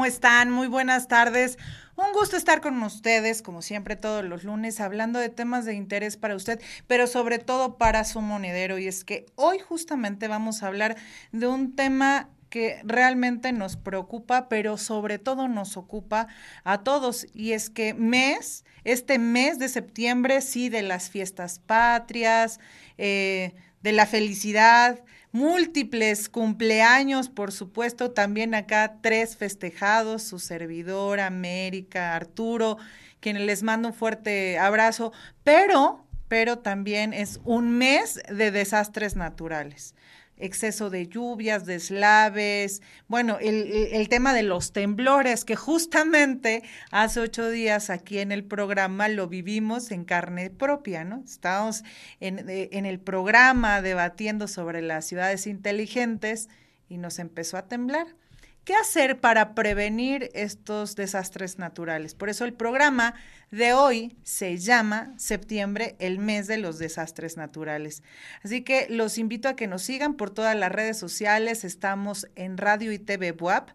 ¿Cómo están? Muy buenas tardes. Un gusto estar con ustedes, como siempre, todos los lunes, hablando de temas de interés para usted, pero sobre todo para su monedero. Y es que hoy justamente vamos a hablar de un tema que realmente nos preocupa, pero sobre todo nos ocupa a todos. Y es que mes, este mes de septiembre, sí, de las fiestas patrias, eh, de la felicidad, múltiples cumpleaños, por supuesto, también acá tres festejados, su servidor, América, Arturo, quienes les mando un fuerte abrazo, pero, pero también es un mes de desastres naturales exceso de lluvias, deslaves, bueno, el, tema de los temblores, que justamente hace ocho días aquí en el programa lo vivimos en carne propia, ¿no? Estábamos en, en el programa debatiendo sobre las ciudades inteligentes y nos empezó a temblar. ¿Qué hacer para prevenir estos desastres naturales? Por eso el programa de hoy se llama Septiembre, el mes de los desastres naturales. Así que los invito a que nos sigan por todas las redes sociales. Estamos en Radio y TV WAP.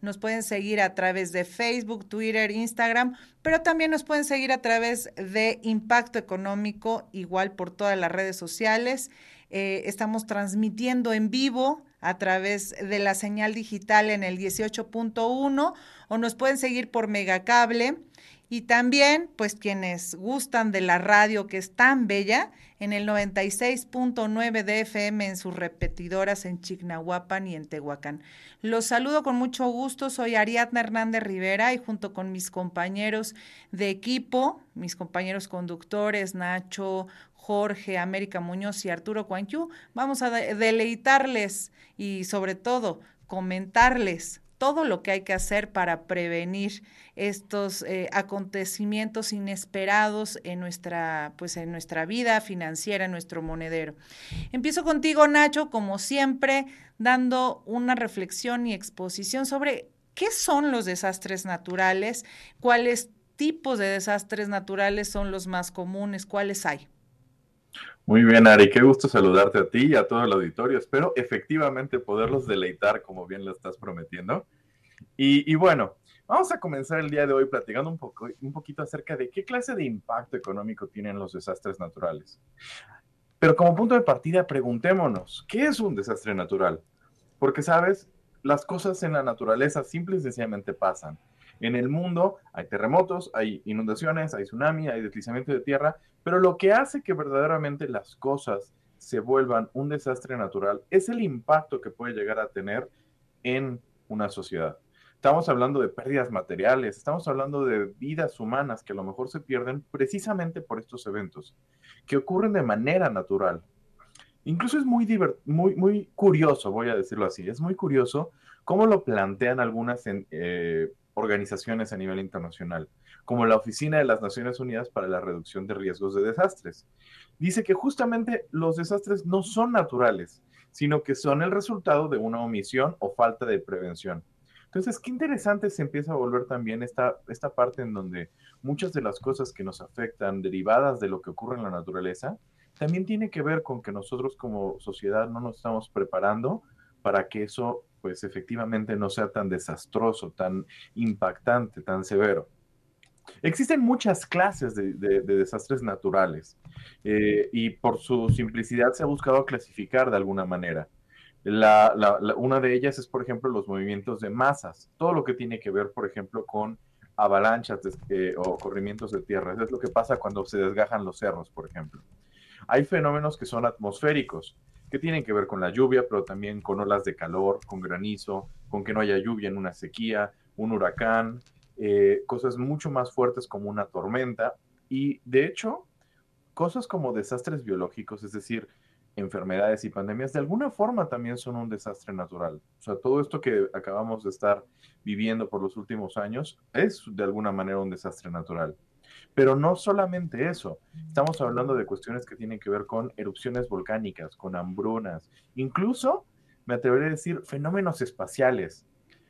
Nos pueden seguir a través de Facebook, Twitter, Instagram, pero también nos pueden seguir a través de Impacto Económico, igual por todas las redes sociales. Eh, estamos transmitiendo en vivo a través de la señal digital en el 18.1 o nos pueden seguir por Megacable y también, pues quienes gustan de la radio que es tan bella, en el 96.9 de FM en sus repetidoras en Chignahuapan y en Tehuacán. Los saludo con mucho gusto, soy Ariadna Hernández Rivera y junto con mis compañeros de equipo, mis compañeros conductores, Nacho, Jorge, América Muñoz y Arturo Cuanquiu, vamos a deleitarles y sobre todo comentarles todo lo que hay que hacer para prevenir estos eh, acontecimientos inesperados en nuestra, pues en nuestra vida financiera, en nuestro monedero. Empiezo contigo, Nacho, como siempre, dando una reflexión y exposición sobre qué son los desastres naturales, cuáles tipos de desastres naturales son los más comunes, cuáles hay. Muy bien, Ari, qué gusto saludarte a ti y a todo el auditorio. Espero efectivamente poderlos deleitar como bien lo estás prometiendo. Y, bueno, vamos a comenzar el día de hoy platicando un, poco, un poquito acerca de qué clase de impacto económico tienen los desastres naturales. Pero como punto de partida, preguntémonos, ¿qué es un desastre natural? Porque, sabes, las cosas en la naturaleza simple y sencillamente pasan. En el mundo hay terremotos, hay inundaciones, hay tsunami, hay deslizamiento de tierra, pero lo que hace que verdaderamente las cosas se vuelvan un desastre natural es el impacto que puede llegar a tener en una sociedad. Estamos hablando de pérdidas materiales, estamos hablando de vidas humanas que a lo mejor se pierden precisamente por estos eventos, que ocurren de manera natural. Incluso es muy, muy, muy curioso, voy a decirlo así, es muy curioso cómo lo plantean algunas eh, organizaciones a nivel internacional, como la Oficina de las Naciones Unidas para la Reducción de Riesgos de Desastres. Dice que justamente los desastres no son naturales, sino que son el resultado de una omisión o falta de prevención. Entonces, qué interesante se empieza a volver también esta, esta parte en donde muchas de las cosas que nos afectan derivadas de lo que ocurre en la naturaleza, también tiene que ver con que nosotros como sociedad no nos estamos preparando para que eso pues efectivamente no sea tan desastroso, tan impactante, tan severo. Existen muchas clases de, desastres naturales eh, y por su simplicidad se ha buscado clasificar de alguna manera. una de ellas es, por ejemplo, los movimientos de masas, todo lo que tiene que ver, por ejemplo, con avalanchas eh, o corrimientos de tierra. Es lo que pasa cuando se desgajan los cerros, por ejemplo. Hay fenómenos que son atmosféricos, que tienen que ver con la lluvia, pero también con olas de calor, con granizo, con que no haya lluvia en una sequía, un huracán, eh, cosas mucho más fuertes como una tormenta y de hecho cosas como desastres biológicos, es decir, enfermedades y pandemias de alguna forma también son un desastre natural. O sea, todo esto que acabamos de estar viviendo por los últimos años es de alguna manera un desastre natural. Pero no solamente eso, estamos hablando de cuestiones que tienen que ver con erupciones volcánicas, con hambrunas, incluso, me atrevería a decir, fenómenos espaciales,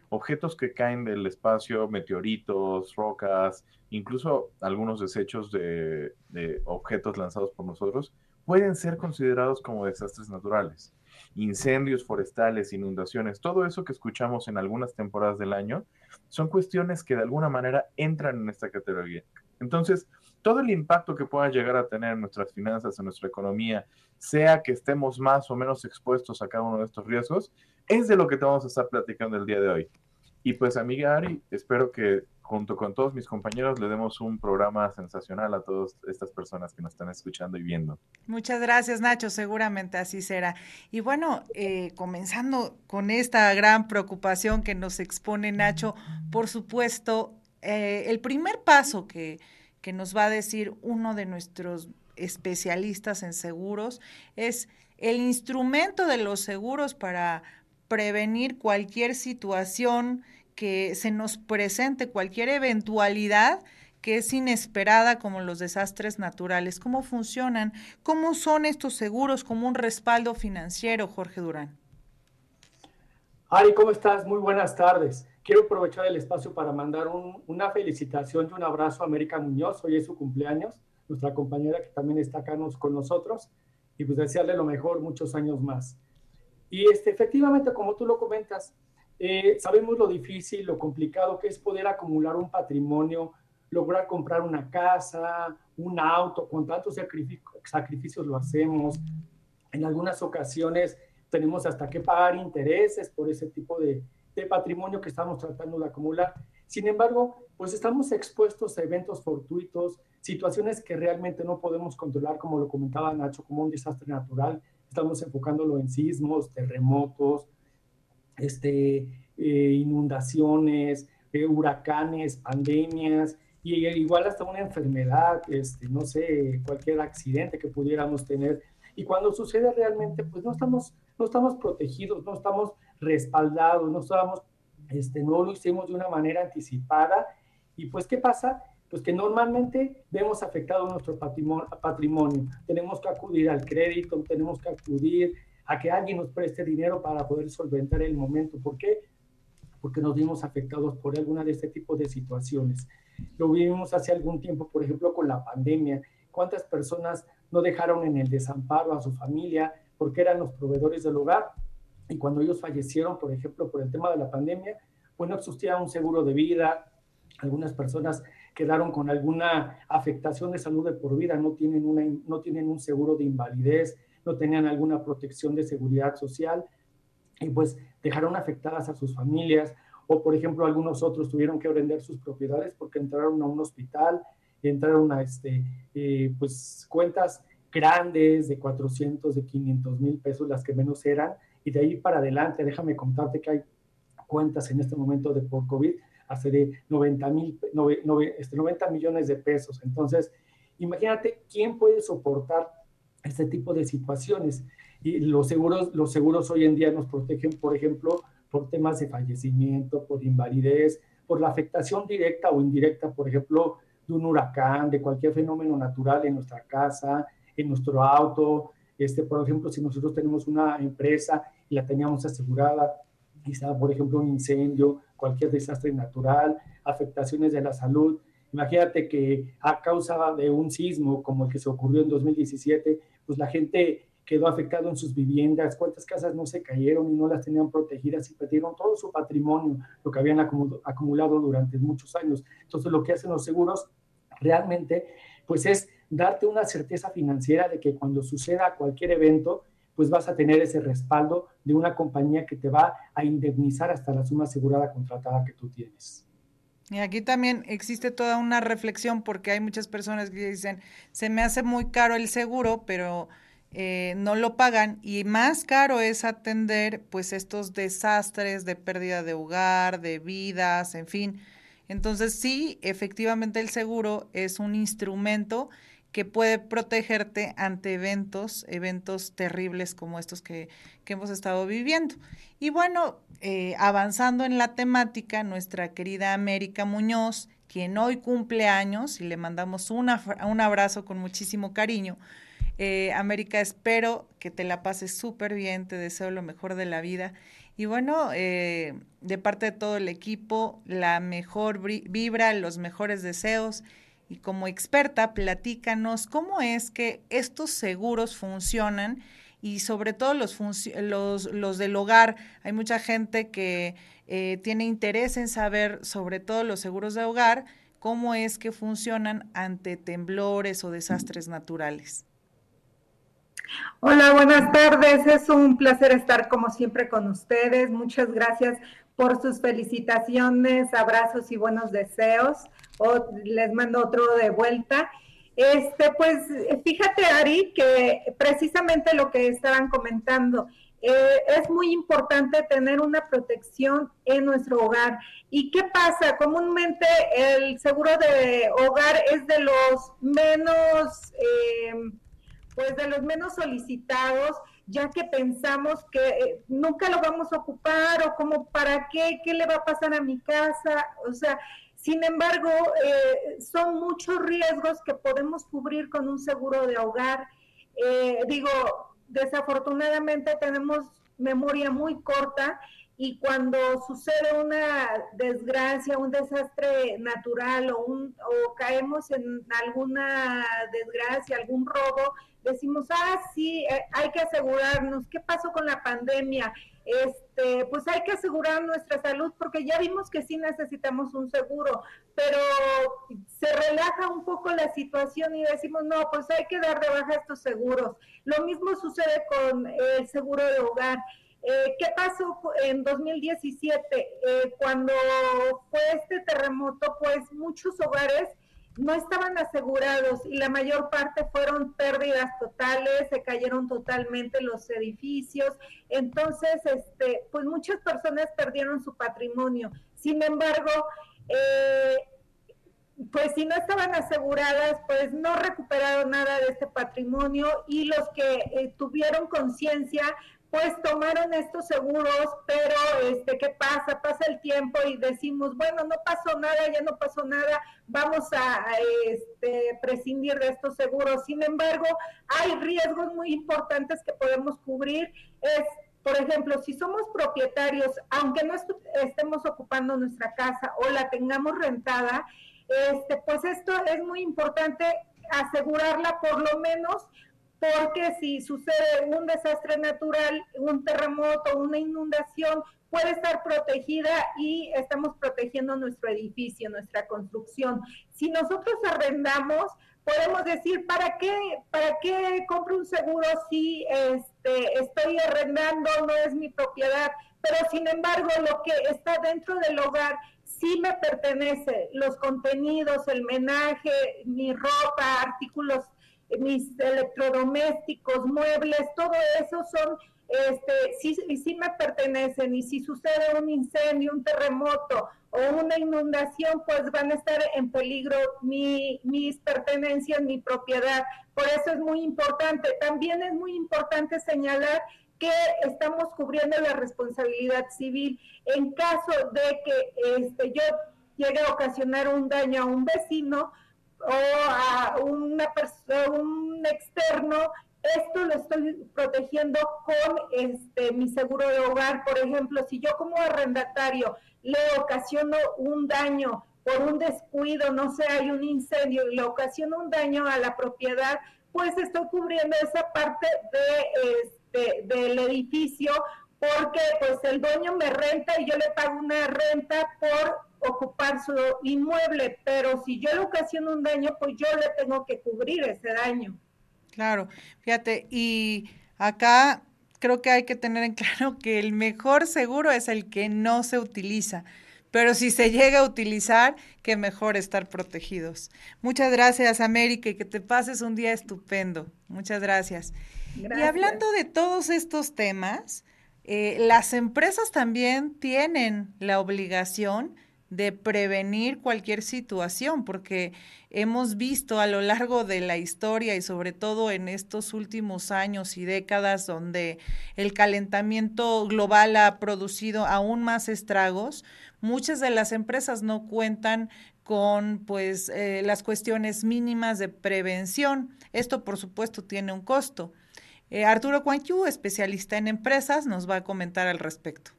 objetos que caen del espacio, meteoritos, rocas, incluso algunos desechos de, de objetos lanzados por nosotros, pueden ser considerados como desastres naturales. Incendios forestales, inundaciones, todo eso que escuchamos en algunas temporadas del año, son cuestiones que de alguna manera entran en esta categoría. Entonces, todo el impacto que pueda llegar a tener en nuestras finanzas, en nuestra economía, sea que estemos más o menos expuestos a cada uno de estos riesgos, es de lo que te vamos a estar platicando el día de hoy. Y pues, amiga Ari, espero que junto con todos mis compañeros le demos un programa sensacional a todas estas personas que nos están escuchando y viendo. Muchas gracias, Nacho. Seguramente así será. Y bueno, eh, comenzando con esta gran preocupación que nos expone Nacho, por supuesto, eh, el primer paso que, que nos va a decir uno de nuestros especialistas en seguros es el instrumento de los seguros para prevenir cualquier situación que se nos presente cualquier eventualidad que es inesperada como los desastres naturales. ¿Cómo funcionan? ¿Cómo son estos seguros como un respaldo financiero, Jorge Durán? Ari, ¿cómo estás? Muy buenas tardes. Quiero aprovechar el espacio para mandar una felicitación y un abrazo a América Muñoz. Hoy es su cumpleaños, nuestra compañera que también está acá con nosotros, y pues desearle lo mejor, muchos años más. Y este, efectivamente, como tú lo comentas, eh, sabemos lo difícil, lo complicado que es poder acumular un patrimonio, lograr comprar una casa, un auto, con tantos sacrificios lo hacemos. En algunas ocasiones tenemos hasta que pagar intereses por ese tipo de, de patrimonio que estamos tratando de acumular. Sin embargo, pues estamos expuestos a eventos fortuitos, situaciones que realmente no podemos controlar, como lo comentaba Nacho, como un desastre natural. Estamos enfocándolo en sismos, terremotos, este, eh, inundaciones, eh, huracanes, pandemias, y igual hasta una enfermedad, este, no sé, cualquier accidente que pudiéramos tener. Y cuando sucede realmente, pues no estamos, no estamos protegidos, no estamos respaldados, no estamos, este, no lo hicimos de una manera anticipada. Y pues, ¿qué pasa? Pues que normalmente vemos afectado nuestro patrimonio, patrimonio. Tenemos que acudir al crédito, tenemos que acudir a que alguien nos preste dinero para poder solventar el momento. ¿Por qué? Porque nos vimos afectados por alguna de este tipo de situaciones. Lo vivimos hace algún tiempo, por ejemplo, con la pandemia. ¿Cuántas personas no dejaron en el desamparo a su familia porque eran los proveedores del hogar? Y cuando ellos fallecieron, por ejemplo, por el tema de la pandemia, pues no existía un seguro de vida. Algunas personas quedaron con alguna afectación de salud de por vida, no tienen, una, no tienen un seguro de invalidez, no tenían alguna protección de seguridad social y pues dejaron afectadas a sus familias o por ejemplo algunos otros tuvieron que vender sus propiedades porque entraron a un hospital, entraron a este, eh, pues cuentas grandes de 400, de 500 mil pesos, las que menos eran, y de ahí para adelante, déjame contarte que hay cuentas en este momento de por COVID hace de 90, mil, 90 este, millones de pesos. Entonces, imagínate quién puede soportar este tipo de situaciones. Y los seguros, los seguros hoy en día nos protegen, por ejemplo, por temas de fallecimiento, por invalidez, por la afectación directa o indirecta, por ejemplo, de un huracán, de cualquier fenómeno natural en nuestra casa, en nuestro auto. Este, por ejemplo, si nosotros tenemos una empresa y la teníamos asegurada, quizá, por ejemplo, un incendio, cualquier desastre natural, afectaciones de la salud, Imagínate que a causa de un sismo como el que se ocurrió en 2017, pues la gente quedó afectada en sus viviendas, cuántas casas no se cayeron y no las tenían protegidas y perdieron todo su patrimonio, lo que habían acumulado durante muchos años. Entonces lo que hacen los seguros realmente pues es darte una certeza financiera de que cuando suceda cualquier evento, pues vas a tener ese respaldo de una compañía que te va a indemnizar hasta la suma asegurada contratada que tú tienes. Y aquí también existe toda una reflexión porque hay muchas personas que dicen, se me hace muy caro el seguro, pero eh, no lo pagan y más caro es atender pues estos desastres de pérdida de hogar, de vidas, en fin. Entonces sí, efectivamente el seguro es un instrumento que puede protegerte ante eventos, eventos terribles como estos que, hemos estado viviendo. Y bueno, eh, avanzando en la temática, nuestra querida América Muñoz, quien hoy cumple años y le mandamos un abrazo con muchísimo cariño. Eh, América, espero que te la pases súper bien, te deseo lo mejor de la vida. Y bueno, eh, de parte de todo el equipo, la mejor vibra, los mejores deseos y como experta, platícanos cómo es que estos seguros funcionan y sobre todo los, los, los del hogar. Hay mucha gente que eh, tiene interés en saber sobre todo los seguros de hogar, cómo es que funcionan ante temblores o desastres naturales. Hola, buenas tardes. Es un placer estar como siempre con ustedes. Muchas gracias por sus felicitaciones, abrazos y buenos deseos les mando otro de vuelta. Este, pues fíjate, Ari, que precisamente lo que estaban comentando, eh, es muy importante tener una protección en nuestro hogar. ¿Y qué pasa? Comúnmente el seguro de hogar es de los menos, eh, pues de los menos solicitados, ya que pensamos que eh, nunca lo vamos a ocupar o como para qué, qué le va a pasar a mi casa. O sea, sin embargo, eh, son muchos riesgos que podemos cubrir con un seguro de hogar. Eh, digo, desafortunadamente tenemos memoria muy corta y cuando sucede una desgracia, un desastre natural o, un, o caemos en alguna desgracia, algún robo, decimos, ah, sí, eh, hay que asegurarnos. ¿Qué pasó con la pandemia? este, pues hay que asegurar nuestra salud porque ya vimos que sí necesitamos un seguro, pero se relaja un poco la situación y decimos, no, pues hay que dar de baja estos seguros. Lo mismo sucede con el seguro de hogar. Eh, ¿Qué pasó en 2017? Eh, cuando fue este terremoto, pues muchos hogares no estaban asegurados y la mayor parte fueron pérdidas totales, se cayeron totalmente los edificios, entonces, este, pues muchas personas perdieron su patrimonio. Sin embargo, eh, pues si no estaban aseguradas, pues no recuperaron nada de este patrimonio y los que eh, tuvieron conciencia, pues tomaron estos seguros, pero este, ¿qué pasa? Pasa el tiempo y decimos, bueno, no pasó nada, ya no pasó nada, vamos a, este, prescindir de estos seguros. Sin embargo, hay riesgos muy importantes que podemos cubrir. Es, por ejemplo, si somos propietarios, aunque no estemos ocupando nuestra casa o la tengamos rentada, este, pues esto es muy importante asegurarla por lo menos porque si sucede un desastre natural, un terremoto, una inundación, puede estar protegida y estamos protegiendo nuestro edificio, nuestra construcción. Si nosotros arrendamos, podemos decir, ¿para qué, para qué compro un seguro si este, estoy arrendando, no es mi propiedad? Pero sin embargo, lo que está dentro del hogar sí me pertenece, los contenidos, el menaje, mi ropa, artículos mis electrodomésticos, muebles, todo eso son, este, sí, sí me pertenecen y si sucede un incendio, un terremoto o una inundación, pues van a estar en peligro mi, mis pertenencias, mi propiedad. Por eso es muy importante. También es muy importante señalar que estamos cubriendo la responsabilidad civil en caso de que este, yo llegue a ocasionar un daño a un vecino, o a una un externo, esto lo estoy protegiendo con este mi seguro de hogar. Por ejemplo, si yo como arrendatario le ocasiono un daño por un descuido, no sé, hay un incendio y le ocasiono un daño a la propiedad, pues estoy cubriendo esa parte de este del edificio porque pues el dueño me renta y yo le pago una renta por ocupar su inmueble, pero si yo le ocasiono un daño, pues yo le tengo que cubrir ese daño. Claro, fíjate, y acá creo que hay que tener en claro que el mejor seguro es el que no se utiliza. Pero si se llega a utilizar, que mejor estar protegidos. Muchas gracias, América, y que te pases un día estupendo. Muchas gracias. Y hablando de todos estos temas, eh, las empresas también tienen la obligación de prevenir cualquier situación, porque hemos visto a lo largo de la historia y sobre todo en estos últimos años y décadas donde el calentamiento global ha producido aún más estragos, muchas de las empresas no cuentan con pues eh, las cuestiones mínimas de prevención. Esto por supuesto tiene un costo. Eh, Arturo Cuanquiu, especialista en empresas, nos va a comentar al respecto.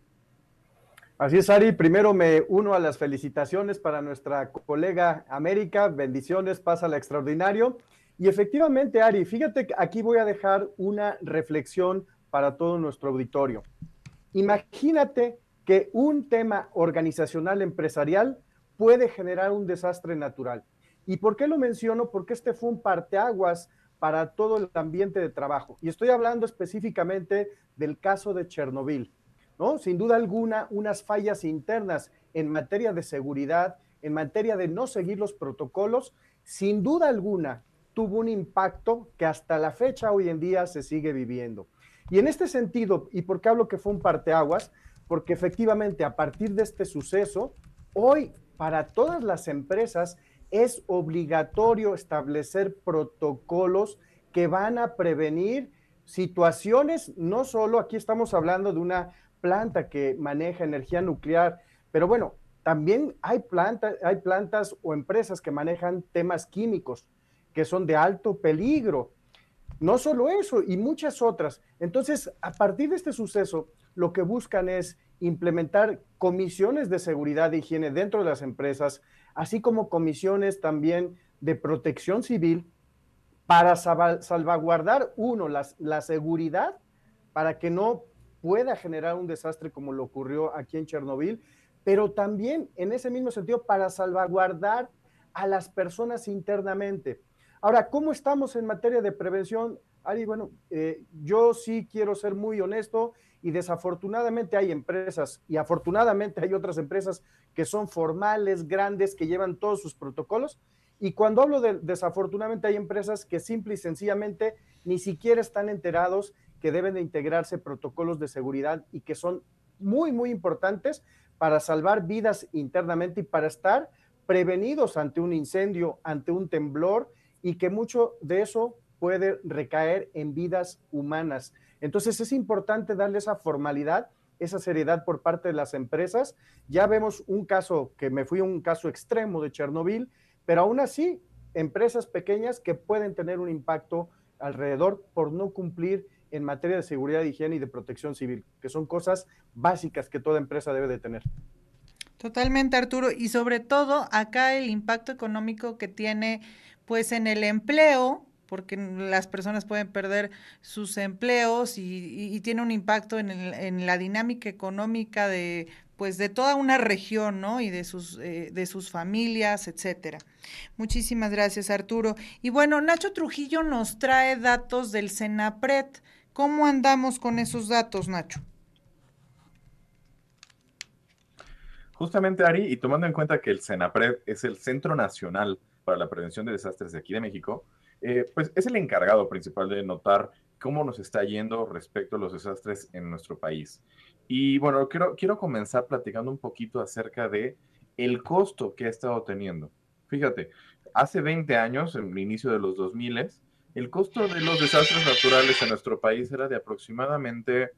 Así es, Ari. Primero me uno a las felicitaciones para nuestra colega América. Bendiciones, pásala extraordinario. Y efectivamente, Ari, fíjate que aquí voy a dejar una reflexión para todo nuestro auditorio. Imagínate que un tema organizacional empresarial puede generar un desastre natural. ¿Y por qué lo menciono? Porque este fue un parteaguas para todo el ambiente de trabajo. Y estoy hablando específicamente del caso de Chernobyl, ¿no? Sin duda alguna, unas fallas internas en materia de seguridad, en materia de no seguir los protocolos, sin duda alguna tuvo un impacto que hasta la fecha hoy en día se sigue viviendo. Y en este sentido, ¿y por qué hablo que fue un parteaguas? Porque efectivamente a partir de este suceso, hoy para todas las empresas es obligatorio establecer protocolos que van a prevenir situaciones, no solo aquí estamos hablando de una planta que maneja energía nuclear, pero bueno, también hay, plantas, hay plantas o empresas que manejan temas químicos que son de alto peligro. No solo eso, y muchas otras. Entonces, a partir de este suceso, lo que buscan es implementar comisiones de seguridad e higiene dentro de las empresas, así como comisiones también de protección civil para salvaguardar, uno, la seguridad para que no pueda generar un desastre como lo ocurrió aquí en Chernobyl, pero también en ese mismo sentido para salvaguardar a las personas internamente. Ahora, ¿cómo estamos en materia de prevención? Ari, bueno, eh, yo sí quiero ser muy honesto y desafortunadamente hay empresas y afortunadamente hay otras empresas que son formales, grandes, que llevan todos sus protocolos. Y cuando hablo de desafortunadamente hay empresas que simple y sencillamente ni siquiera están enterados que deben de integrarse protocolos de seguridad y que son muy, muy importantes para salvar vidas internamente y para estar prevenidos ante un incendio, ante un temblor y que mucho de eso puede recaer en vidas humanas. Entonces es importante darle esa formalidad, esa seriedad por parte de las empresas. Ya vemos un caso que me fui a un caso extremo de Chernobyl, pero aún así, empresas pequeñas que pueden tener un impacto alrededor por no cumplir en materia de seguridad, higiene y de protección civil, que son cosas básicas que toda empresa debe de tener. Totalmente, Arturo. Y sobre todo acá el impacto económico que tiene pues en el empleo, porque las personas pueden perder sus empleos y, tiene un impacto en, la dinámica económica de pues de toda una región, ¿no? Y de sus, eh, de sus familias, etcétera. Muchísimas gracias, Arturo. Y bueno, Nacho Trujillo nos trae datos del Senapred. ¿Cómo andamos con esos datos, Nacho? Justamente, Ari, y tomando en cuenta que el Senapred es el Centro Nacional para la Prevención de Desastres de aquí de México, eh, pues es el encargado principal de notar cómo nos está yendo respecto a los desastres en nuestro país. Y bueno, quiero, quiero comenzar platicando un poquito acerca de el costo que ha estado teniendo. Fíjate, hace 20 años, en el inicio de los 2000, el costo de los desastres naturales en nuestro país era de aproximadamente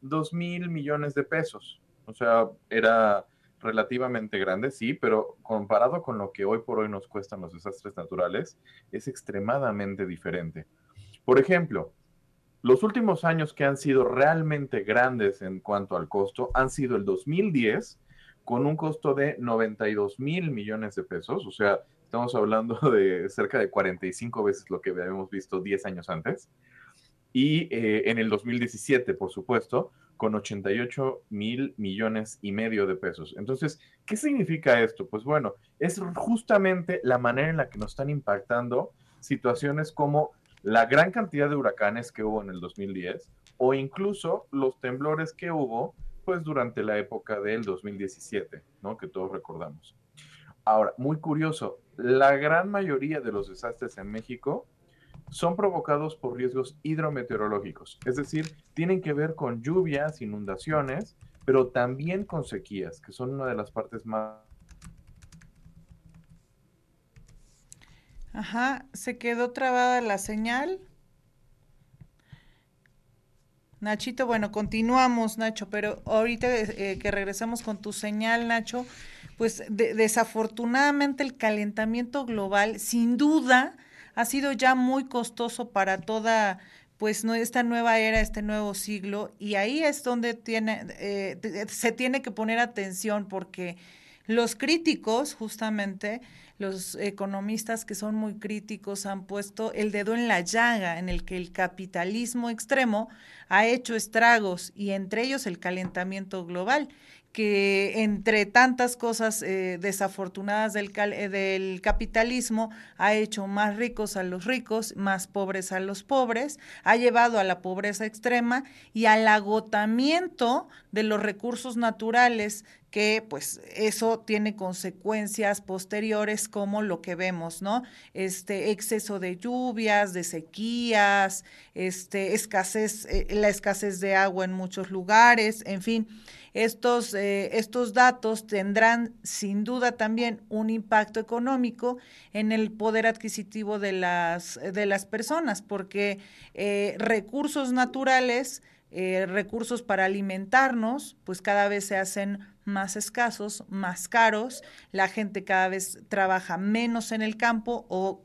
2 mil millones de pesos. O sea, era relativamente grande, sí, pero comparado con lo que hoy por hoy nos cuestan los desastres naturales, es extremadamente diferente. Por ejemplo, los últimos años que han sido realmente grandes en cuanto al costo han sido el 2010, con un costo de 92 mil millones de pesos, o sea, estamos hablando de cerca de 45 veces lo que habíamos visto 10 años antes. Y eh, en el 2017, por supuesto, con 88 mil millones y medio de pesos. Entonces, ¿qué significa esto? Pues bueno, es justamente la manera en la que nos están impactando situaciones como la gran cantidad de huracanes que hubo en el 2010 o incluso los temblores que hubo pues durante la época del 2017, ¿no? Que todos recordamos. Ahora, muy curioso, la gran mayoría de los desastres en México son provocados por riesgos hidrometeorológicos, es decir, tienen que ver con lluvias, inundaciones, pero también con sequías, que son una de las partes más... Ajá, se quedó trabada la señal. Nachito, bueno, continuamos, Nacho, pero ahorita eh, que regresamos con tu señal, Nacho, pues desafortunadamente el calentamiento global, sin duda, ha sido ya muy costoso para toda pues no esta nueva era, este nuevo siglo, y ahí es donde tiene, eh, se tiene que poner atención porque los críticos, justamente, los economistas que son muy críticos han puesto el dedo en la llaga en el que el capitalismo extremo ha hecho estragos y entre ellos el calentamiento global que entre tantas cosas eh, desafortunadas del, eh, del, capitalismo ha hecho más ricos a los ricos, más pobres a los pobres, ha llevado a la pobreza extrema y al agotamiento de los recursos naturales que pues eso tiene consecuencias posteriores como lo que vemos, ¿no? Este exceso de lluvias, de sequías, este escasez, eh, la escasez de agua en muchos lugares, en fin, estos, eh, estos datos tendrán sin duda también un impacto económico en el poder adquisitivo de las, de las personas, porque eh, recursos naturales, recursos para alimentarnos, pues cada vez se hacen más escasos, más caros, la gente cada vez trabaja menos en el campo o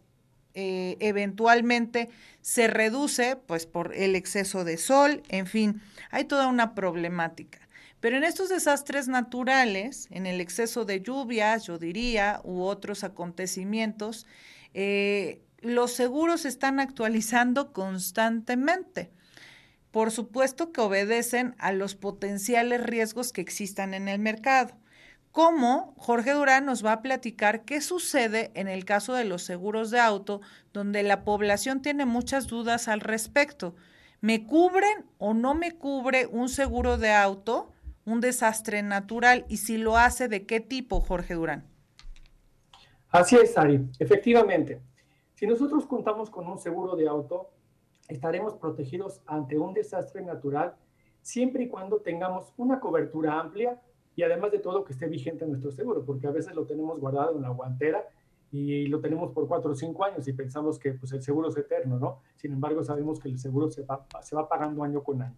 eventualmente se reduce pues por el exceso de sol, en fin, hay toda una problemática. Pero en estos desastres naturales, en el exceso de lluvias, yo diría, u otros acontecimientos, eh, los seguros se están actualizando constantemente. Por supuesto que obedecen a los potenciales riesgos que existan en el mercado. Como Jorge Durán nos va a platicar qué sucede en el caso de los seguros de auto, donde la población tiene muchas dudas al respecto. ¿Me cubren o no me cubre un seguro de auto? un desastre natural y si lo hace, ¿de qué tipo, Jorge Durán? Así es, Ari. Efectivamente, si nosotros contamos con un seguro de auto, estaremos protegidos ante un desastre natural siempre y cuando tengamos una cobertura amplia y además de todo que esté vigente nuestro seguro, porque a veces lo tenemos guardado en la guantera y lo tenemos por cuatro o cinco años y pensamos que pues, el seguro es eterno, ¿no? Sin embargo, sabemos que el seguro se va, se va pagando año con año.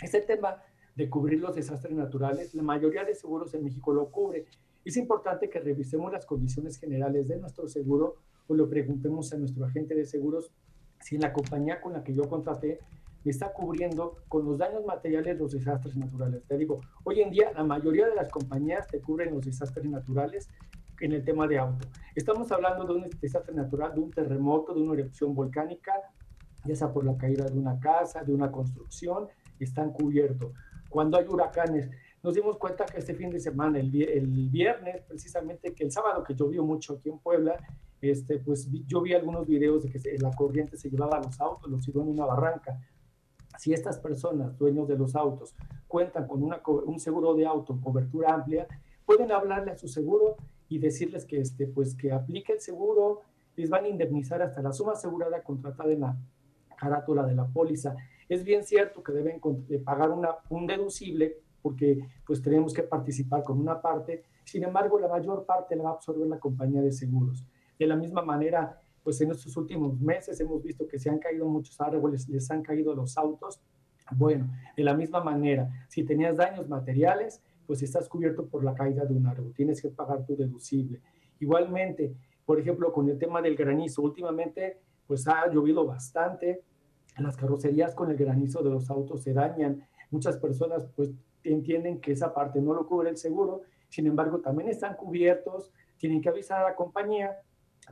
Este tema de cubrir los desastres naturales. La mayoría de seguros en México lo cubre. Es importante que revisemos las condiciones generales de nuestro seguro o lo preguntemos a nuestro agente de seguros si la compañía con la que yo contraté me está cubriendo con los daños materiales los desastres naturales. Te digo, hoy en día la mayoría de las compañías te cubren los desastres naturales en el tema de auto. Estamos hablando de un desastre natural, de un terremoto, de una erupción volcánica, ya sea por la caída de una casa, de una construcción, están cubiertos cuando hay huracanes. Nos dimos cuenta que este fin de semana, el, viernes, precisamente, que el sábado que llovió mucho aquí en Puebla, este, pues yo vi algunos videos de que la corriente se llevaba a los autos, los tiró en una barranca. Si estas personas, dueños de los autos, cuentan con una, un seguro de auto, cobertura amplia, pueden hablarle a su seguro y decirles que, este, pues, que aplique el seguro, les van a indemnizar hasta la suma asegurada contratada en la carátula de la póliza. Es bien cierto que deben pagar una, un deducible porque pues tenemos que participar con una parte, sin embargo la mayor parte la va a absorber la compañía de seguros. De la misma manera, pues en estos últimos meses hemos visto que se han caído muchos árboles, les han caído los autos. Bueno, de la misma manera, si tenías daños materiales, pues estás cubierto por la caída de un árbol, tienes que pagar tu deducible. Igualmente, por ejemplo, con el tema del granizo, últimamente pues ha llovido bastante, las carrocerías con el granizo de los autos se dañan. Muchas personas pues entienden que esa parte no lo cubre el seguro, sin embargo también están cubiertos, tienen que avisar a la compañía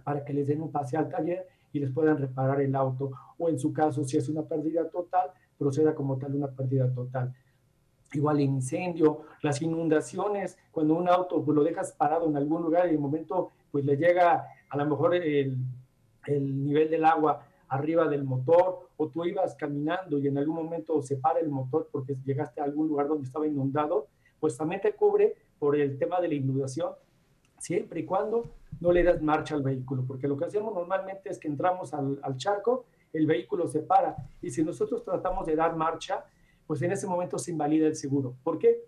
para que les den un pase al taller y les puedan reparar el auto o en su caso si es una pérdida total, proceda como tal una pérdida total. Igual el incendio, las inundaciones, cuando un auto pues, lo dejas parado en algún lugar y de momento pues le llega a lo mejor el, el nivel del agua arriba del motor o tú ibas caminando y en algún momento se para el motor porque llegaste a algún lugar donde estaba inundado, pues también te cubre por el tema de la inundación, siempre y cuando no le das marcha al vehículo, porque lo que hacemos normalmente es que entramos al, charco, el vehículo se para y si nosotros tratamos de dar marcha, pues en ese momento se invalida el seguro. ¿Por qué?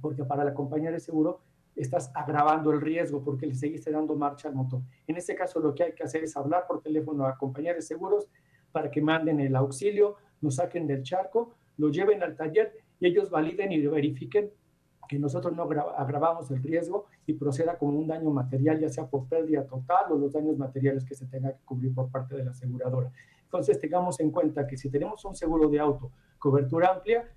Porque para la compañía de seguro estás agravando el riesgo porque le seguiste dando marcha al motor. En este caso lo que hay que hacer es hablar por teléfono a compañías de seguros para que manden el auxilio, nos saquen del charco, lo lleven al taller y ellos validen y verifiquen que nosotros no agravamos el riesgo y proceda con un daño material, ya sea por pérdida total o los daños materiales que se tenga que cubrir por parte de la aseguradora. Entonces, tengamos en cuenta que si tenemos un seguro de auto, cobertura amplia,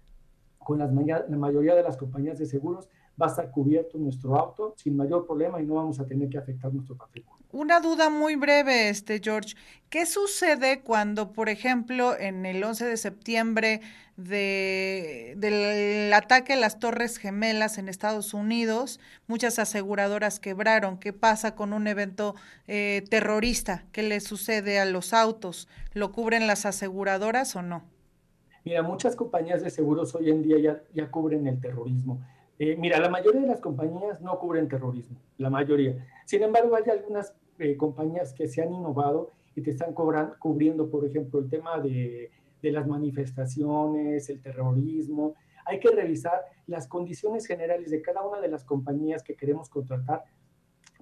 con las, la mayoría de las compañías de seguros va a estar cubierto nuestro auto sin mayor problema y no vamos a tener que afectar nuestro patrimonio. Una duda muy breve, este George. ¿Qué sucede cuando, por ejemplo, en el 11 de septiembre de, del ataque a las Torres Gemelas en Estados Unidos, muchas aseguradoras quebraron? ¿Qué pasa con un evento eh, terrorista? ¿Qué le sucede a los autos? ¿Lo cubren las aseguradoras o no? Mira, muchas compañías de seguros hoy en día ya, ya cubren el terrorismo. Eh, mira, la mayoría de las compañías no cubren terrorismo, la mayoría. Sin embargo, hay algunas eh, compañías que se han innovado y te están cubriendo, por ejemplo, el tema de, las manifestaciones, el terrorismo. Hay que revisar las condiciones generales de cada una de las compañías que queremos contratar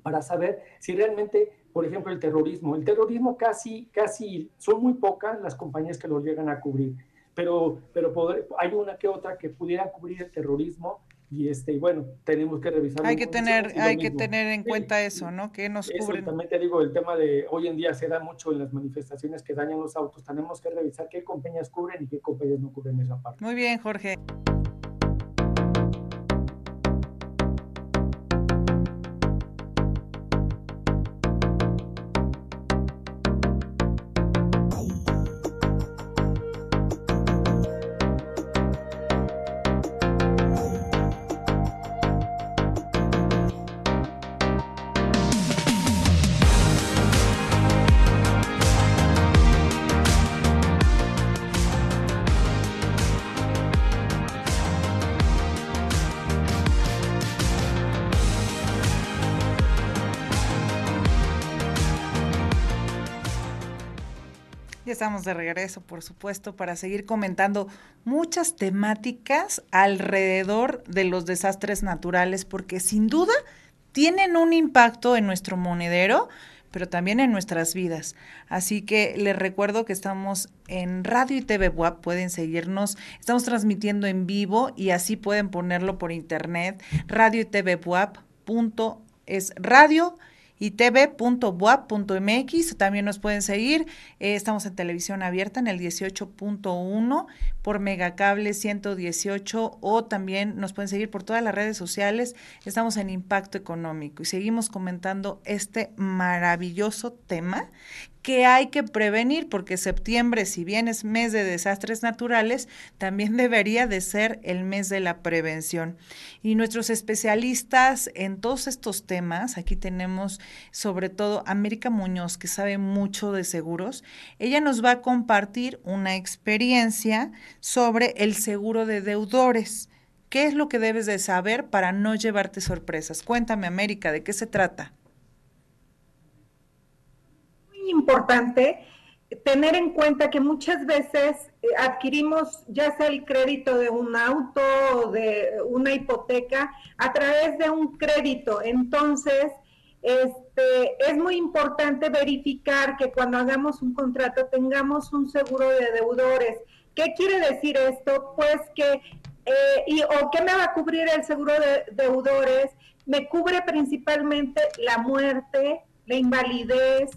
para saber si realmente, por ejemplo, el terrorismo, el terrorismo casi, casi, son muy pocas las compañías que lo llegan a cubrir pero, pero hay una que otra que pudiera cubrir el terrorismo y este bueno tenemos que revisar hay que tener hay que tener en cuenta eso no que nos cubren. También te digo el tema de hoy en día se da mucho en las manifestaciones que dañan los autos tenemos que revisar qué compañías cubren y qué compañías no cubren esa parte. Muy bien Jorge estamos de regreso, por supuesto, para seguir comentando muchas temáticas alrededor de los desastres naturales, porque sin duda tienen un impacto en nuestro monedero, pero también en nuestras vidas. Así que les recuerdo que estamos en Radio y TV WAP, pueden seguirnos, estamos transmitiendo en vivo y así pueden ponerlo por internet, radio y TV WAP. es radio y. También nos pueden seguir. Eh, estamos en televisión abierta en el 18.1 por Megacable 118 o también nos pueden seguir por todas las redes sociales. Estamos en Impacto Económico y seguimos comentando este maravilloso tema que hay que prevenir, porque septiembre, si bien es mes de desastres naturales, también debería de ser el mes de la prevención. Y nuestros especialistas en todos estos temas, aquí tenemos sobre todo América Muñoz, que sabe mucho de seguros, ella nos va a compartir una experiencia sobre el seguro de deudores. ¿Qué es lo que debes de saber para no llevarte sorpresas? Cuéntame, América, ¿de qué se trata? Importante tener en cuenta que muchas veces eh, adquirimos ya sea el crédito de un auto o de una hipoteca a través de un crédito. Entonces, este, es muy importante verificar que cuando hagamos un contrato tengamos un seguro de deudores. ¿Qué quiere decir esto? Pues que, eh, y, o qué me va a cubrir el seguro de deudores? Me cubre principalmente la muerte, la invalidez,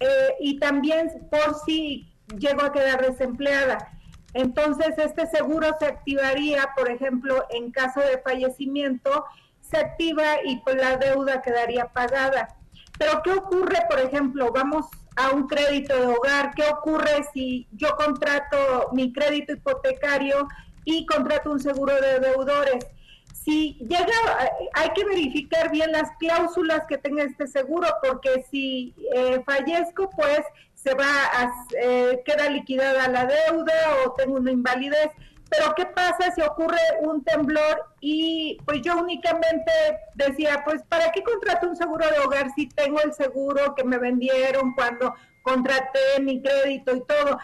eh, y también por si llego a quedar desempleada. Entonces, este seguro se activaría, por ejemplo, en caso de fallecimiento, se activa y pues la deuda quedaría pagada. Pero, ¿qué ocurre, por ejemplo? Vamos a un crédito de hogar. ¿Qué ocurre si yo contrato mi crédito hipotecario y contrato un seguro de deudores? Si llega, hay que verificar bien las cláusulas que tenga este seguro, porque si eh, fallezco, pues se va a, eh, queda liquidada la deuda o tengo una invalidez. Pero ¿qué pasa si ocurre un temblor y pues yo únicamente decía, pues ¿para qué contrato un seguro de hogar si tengo el seguro que me vendieron cuando contraté mi crédito y todo?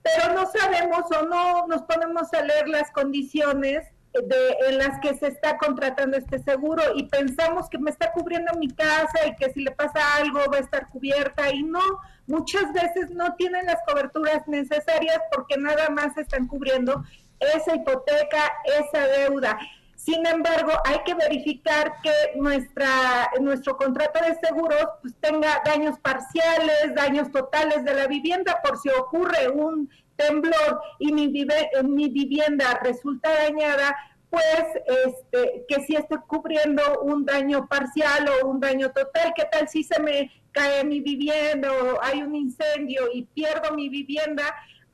Pero no sabemos o no nos ponemos a leer las condiciones en las que se está contratando este seguro y pensamos que me está cubriendo mi casa y que si le pasa algo va a estar cubierta y no, muchas veces no tienen las coberturas necesarias porque nada más están cubriendo esa hipoteca, esa deuda. Sin embargo, hay que verificar que nuestra, nuestro contrato de seguros pues, tenga daños parciales, daños totales de la vivienda, por si ocurre un temblor y mi, mi vivienda resulta dañada, pues este, que si esté cubriendo un daño parcial o un daño total, ¿qué tal si se me cae mi vivienda o hay un incendio y pierdo mi vivienda?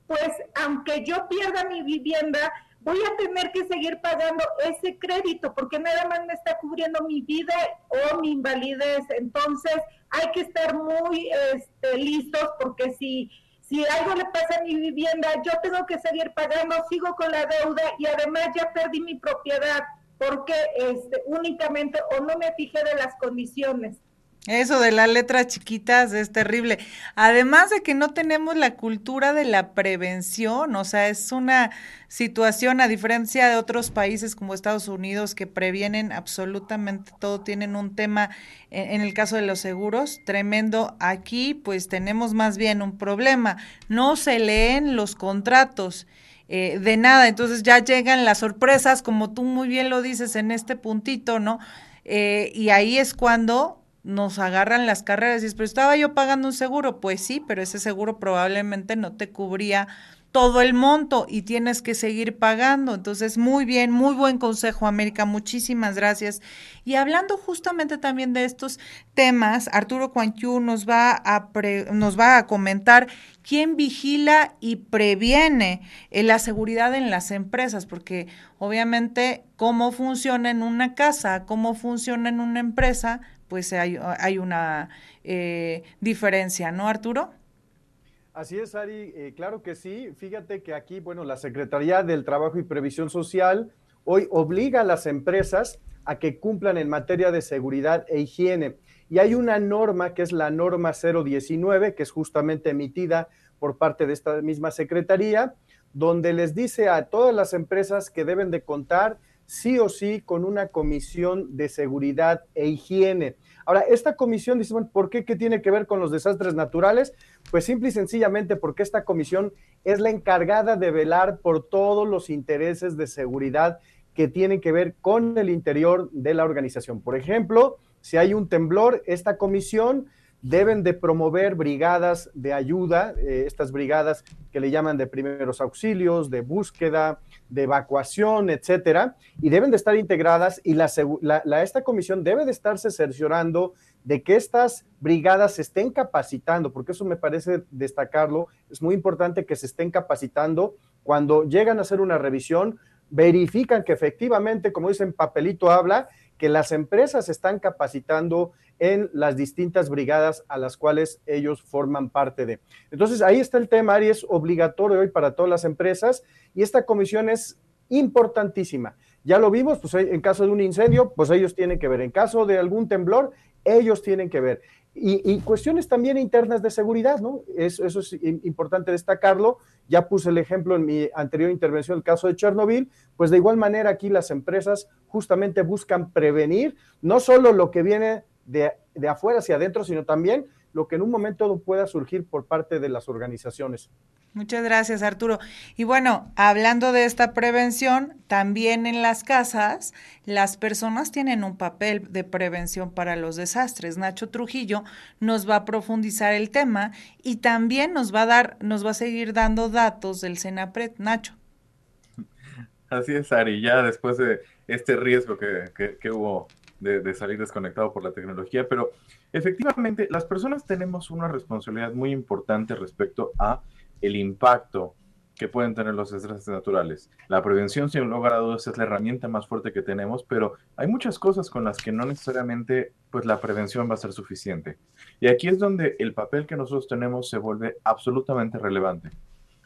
Pues aunque yo pierda mi vivienda, voy a tener que seguir pagando ese crédito porque nada más me está cubriendo mi vida o mi invalidez. Entonces hay que estar muy este, listos porque si, si algo le pasa a mi vivienda, yo tengo que seguir pagando, sigo con la deuda y además ya perdí mi propiedad porque este, únicamente o no me fijé de las condiciones. Eso de las letras chiquitas es terrible. Además de que no tenemos la cultura de la prevención, o sea, es una situación a diferencia de otros países como Estados Unidos que previenen absolutamente todo, tienen un tema en, el caso de los seguros tremendo. Aquí pues tenemos más bien un problema, no se leen los contratos. Eh, de nada, entonces ya llegan las sorpresas, como tú muy bien lo dices en este puntito, ¿no? Eh, y ahí es cuando nos agarran las carreras y dices, pero estaba yo pagando un seguro. Pues sí, pero ese seguro probablemente no te cubría todo el monto y tienes que seguir pagando. Entonces, muy bien, muy buen consejo, América. Muchísimas gracias. Y hablando justamente también de estos temas, Arturo Cuanquiu nos va a, nos va a comentar quién vigila y previene eh, la seguridad en las empresas, porque obviamente cómo funciona en una casa, cómo funciona en una empresa, pues hay, hay una eh, diferencia, ¿no, Arturo? Así es, Ari, eh, claro que sí. Fíjate que aquí, bueno, la Secretaría del Trabajo y Previsión Social hoy obliga a las empresas a que cumplan en materia de seguridad e higiene. Y hay una norma que es la norma 019, que es justamente emitida por parte de esta misma Secretaría, donde les dice a todas las empresas que deben de contar sí o sí con una comisión de seguridad e higiene. Ahora, esta comisión, dice, ¿por qué? ¿Qué tiene que ver con los desastres naturales? Pues simple y sencillamente porque esta comisión es la encargada de velar por todos los intereses de seguridad que tienen que ver con el interior de la organización. Por ejemplo, si hay un temblor, esta comisión deben de promover brigadas de ayuda, eh, estas brigadas que le llaman de primeros auxilios, de búsqueda, de evacuación, etcétera, y deben de estar integradas y la, esta comisión debe de estarse cerciorando de que estas brigadas se estén capacitando, porque eso me parece destacarlo, es muy importante que se estén capacitando. Cuando llegan a hacer una revisión, verifican que efectivamente, como dicen, papelito habla, que las empresas están capacitando en las distintas brigadas a las cuales ellos forman parte de. Entonces, ahí está el tema, Ari, es obligatorio hoy para todas las empresas y esta comisión es importantísima. Ya lo vimos, pues en caso de un incendio, pues ellos tienen que ver. En caso de algún temblor, ellos tienen que ver. Y, cuestiones también internas de seguridad, ¿no? Eso, eso, es importante destacarlo. Ya puse el ejemplo en mi anterior intervención, el caso de Chernobyl, pues de igual manera aquí las empresas justamente buscan prevenir no solo lo que viene de, afuera hacia adentro, sino también lo que en un momento pueda surgir por parte de las organizaciones. Muchas gracias, Arturo. Y bueno, hablando de esta prevención, también en las casas, las personas tienen un papel de prevención para los desastres. Nacho Trujillo nos va a profundizar el tema y también nos va a dar, nos va a seguir dando datos del Senapred. Nacho. Así es, Ari, ya después de este riesgo que, que hubo de, salir desconectado por la tecnología, pero efectivamente las personas tenemos una responsabilidad muy importante respecto a el impacto que pueden tener los desastres naturales. La prevención, sin lugar a dudas, es la herramienta más fuerte que tenemos, pero hay muchas cosas con las que no necesariamente pues, la prevención va a ser suficiente. Y aquí es donde el papel que nosotros tenemos se vuelve absolutamente relevante.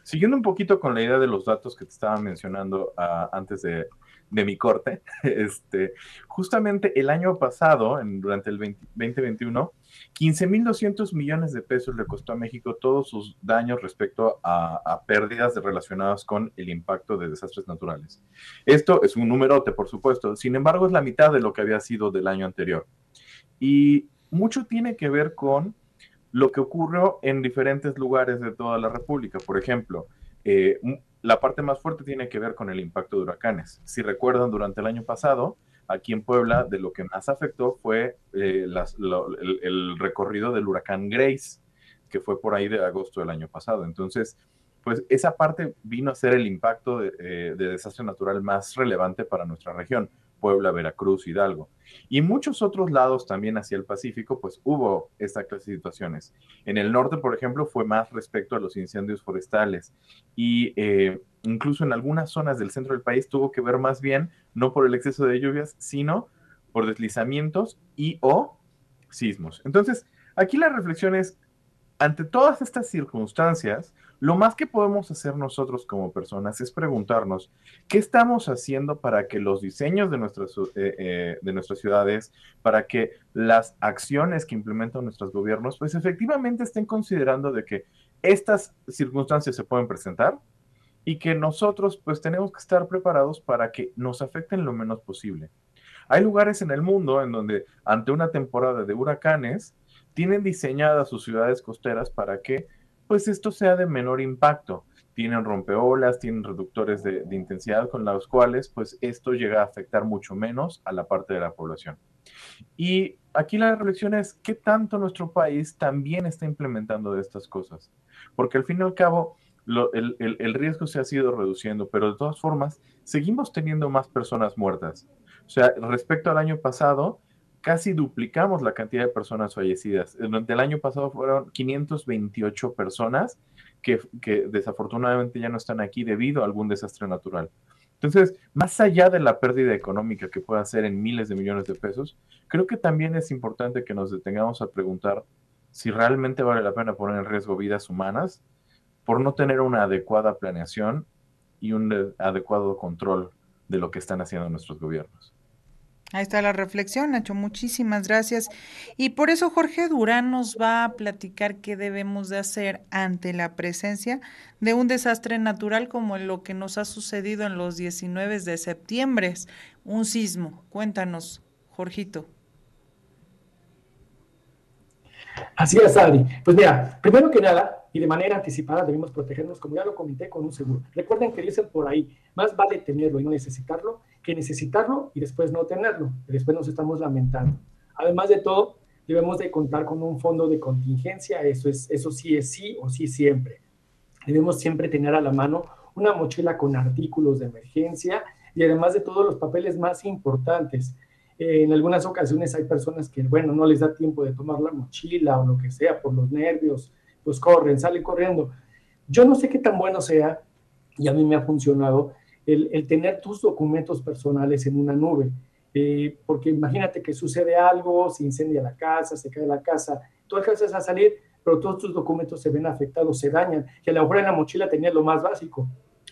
Siguiendo un poquito con la idea de los datos que te estaba mencionando ah, antes de, de mi corte, este, justamente el año pasado, en, durante el 2021, 15.200 millones de pesos le costó a México todos sus daños respecto a, pérdidas relacionadas con el impacto de desastres naturales. Esto es un numerote, por supuesto, sin embargo es la mitad de lo que había sido del año anterior. Y mucho tiene que ver con lo que ocurrió en diferentes lugares de toda la República. Por ejemplo, eh, la parte más fuerte tiene que ver con el impacto de huracanes. Si recuerdan, durante el año pasado, aquí en Puebla, de lo que más afectó fue eh, el, recorrido del huracán Grace, que fue por ahí de agosto del año pasado. Entonces, pues esa parte vino a ser el impacto de eh, desastre natural más relevante para nuestra región. Puebla, Veracruz, Hidalgo. Y muchos otros lados también hacia el Pacífico, pues hubo esta clase de situaciones. En el norte, por ejemplo, fue más respecto a los incendios forestales y eh, incluso en algunas zonas del centro del país tuvo que ver más bien no por el exceso de lluvias, sino por deslizamientos y o sismos. Entonces, aquí la reflexión es, ante todas estas circunstancias, lo más que podemos hacer nosotros como personas es preguntarnos qué estamos haciendo para que los diseños de nuestras, eh, eh, de nuestras ciudades, para que las acciones que implementan nuestros gobiernos, pues efectivamente estén considerando de que estas circunstancias se pueden presentar y que nosotros pues tenemos que estar preparados para que nos afecten lo menos posible. Hay lugares en el mundo en donde ante una temporada de huracanes tienen diseñadas sus ciudades costeras para que pues esto sea de menor impacto. Tienen rompeolas, tienen reductores de, intensidad con los cuales pues esto llega a afectar mucho menos a la parte de la población. Y aquí la reflexión es qué tanto nuestro país también está implementando de estas cosas. Porque al fin y al cabo, el, el, riesgo se ha sido reduciendo, pero de todas formas, seguimos teniendo más personas muertas. O sea, respecto al año pasado, casi duplicamos la cantidad de personas fallecidas. Durante el año pasado fueron 528 personas que, desafortunadamente ya no están aquí debido a algún desastre natural. Entonces, más allá de la pérdida económica que pueda ser en miles de millones de pesos, creo que también es importante que nos detengamos a preguntar si realmente vale la pena poner en riesgo vidas humanas por no tener una adecuada planeación y un adecuado control de lo que están haciendo nuestros gobiernos. Ahí está la reflexión, Nacho. Muchísimas gracias. Y por eso Jorge Durán nos va a platicar qué debemos de hacer ante la presencia de un desastre natural como lo que nos ha sucedido en los 19 de septiembre, un sismo. Cuéntanos, Jorgito. Así es, Adri. Pues mira, primero que nada, y de manera anticipada debemos protegernos, como ya lo comenté, con un seguro. Recuerden que dicen por ahí, más vale tenerlo y no necesitarlo que necesitarlo y después no tenerlo, después nos estamos lamentando. Además de todo, debemos de contar con un fondo de contingencia, eso, es, eso sí es sí o sí siempre. Debemos siempre tener a la mano una mochila con artículos de emergencia y además de todos los papeles más importantes. Eh, en algunas ocasiones hay personas que, bueno, no les da tiempo de tomar la mochila o lo que sea por los nervios, pues corren, salen corriendo. Yo no sé qué tan bueno sea, y a mí me ha funcionado, el, tener tus documentos personales en una nube. Eh, porque imagínate que sucede algo, se incendia la casa, se cae la casa, tú alcanzas a salir, pero todos tus documentos se ven afectados, se dañan, que a lo mejor en la mochila tenías lo más básico,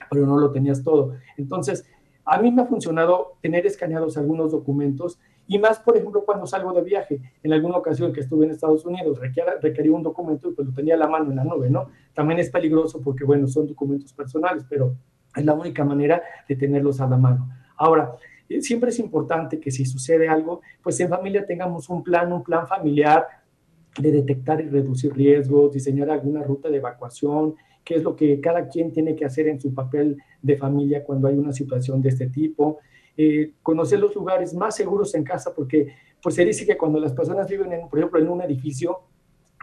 pero no lo tenías todo. Entonces, a mí me ha funcionado tener escaneados algunos documentos y más, por ejemplo, cuando salgo de viaje. En alguna ocasión que estuve en Estados Unidos, requería, un documento y pues lo tenía a la mano en la nube, ¿no? También es peligroso porque, bueno, son documentos personales, pero es la única manera de tenerlos a la mano. Ahora, eh, siempre es importante que si sucede algo, pues en familia tengamos un plan, un plan familiar de detectar y reducir riesgos, diseñar alguna ruta de evacuación, qué es lo que cada quien tiene que hacer en su papel de familia cuando hay una situación de este tipo, eh, conocer los lugares más seguros en casa, porque pues se dice que cuando las personas viven, en, por ejemplo, en un edificio,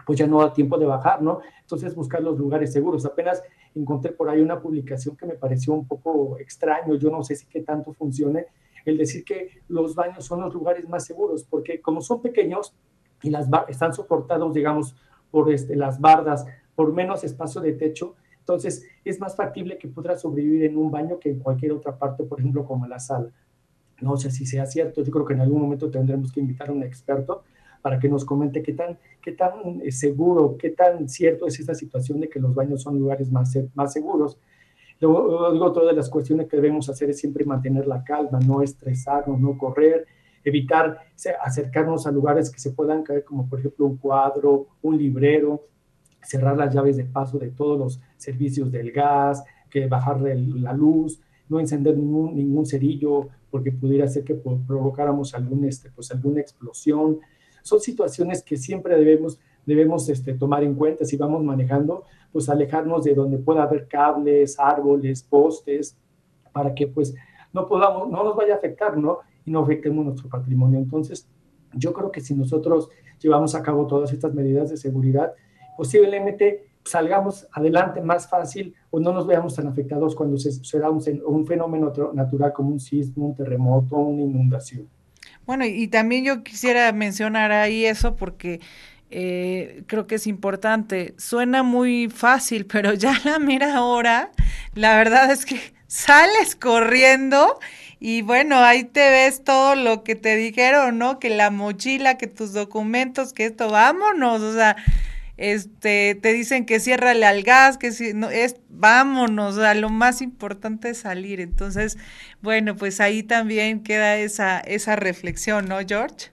pues ya no da tiempo de bajar, ¿no? Entonces buscar los lugares seguros. Apenas encontré por ahí una publicación que me pareció un poco extraño, yo no sé si qué tanto funcione, el decir que los baños son los lugares más seguros, porque como son pequeños y las están soportados, digamos, por este, las bardas, por menos espacio de techo, entonces es más factible que pueda sobrevivir en un baño que en cualquier otra parte, por ejemplo, como la sala. No sé si sea cierto, yo creo que en algún momento tendremos que invitar a un experto para que nos comente qué tan, qué tan eh, seguro, qué tan cierto es esta situación de que los baños son lugares más, más seguros. Luego, digo, todas las cuestiones que debemos hacer es siempre mantener la calma, no estresarnos, no correr, evitar acercarnos a lugares que se puedan caer, como por ejemplo un cuadro, un librero, cerrar las llaves de paso de todos los servicios del gas, que bajar la luz, no encender ningún, ningún cerillo porque pudiera ser que provocáramos algún, este, pues, alguna explosión. Son situaciones que siempre debemos, debemos este, tomar en cuenta si vamos manejando, pues alejarnos de donde pueda haber cables, árboles, postes, para que pues no podamos, no nos vaya a afectar, ¿no? Y no afectemos nuestro patrimonio. Entonces, yo creo que si nosotros llevamos a cabo todas estas medidas de seguridad, posiblemente salgamos adelante más fácil o no nos veamos tan afectados cuando se, da un, fenómeno natural como un sismo, un terremoto, una inundación. Bueno, y también yo quisiera mencionar ahí eso porque eh, creo que es importante. Suena muy fácil, pero ya la mera hora, la verdad es que sales corriendo y bueno, ahí te ves todo lo que te dijeron, ¿no? Que la mochila, que tus documentos, que esto, vámonos, o sea, este, te dicen que ciérrale al gas, que si no, es, vámonos, o lo más importante es salir. Entonces, bueno, pues ahí también queda esa, esa reflexión, ¿no, George?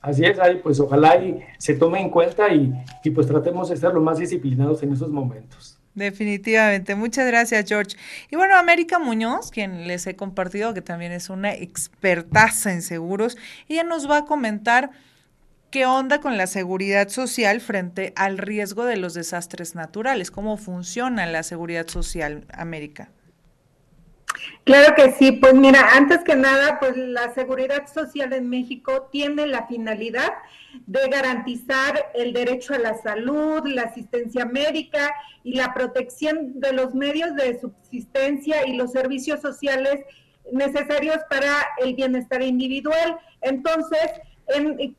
Así es, ahí pues ojalá y se tome en cuenta y, y pues tratemos de ser lo más disciplinados en esos momentos. Definitivamente. Muchas gracias, George. Y bueno, América Muñoz, quien les he compartido, que también es una expertaza en seguros, ella nos va a comentar ¿Qué onda con la seguridad social frente al riesgo de los desastres naturales? ¿Cómo funciona la seguridad social, América? Claro que sí, pues mira, antes que nada, pues la seguridad social en México tiene la finalidad de garantizar el derecho a la salud, la asistencia médica y la protección de los medios de subsistencia y los servicios sociales necesarios para el bienestar individual. Entonces,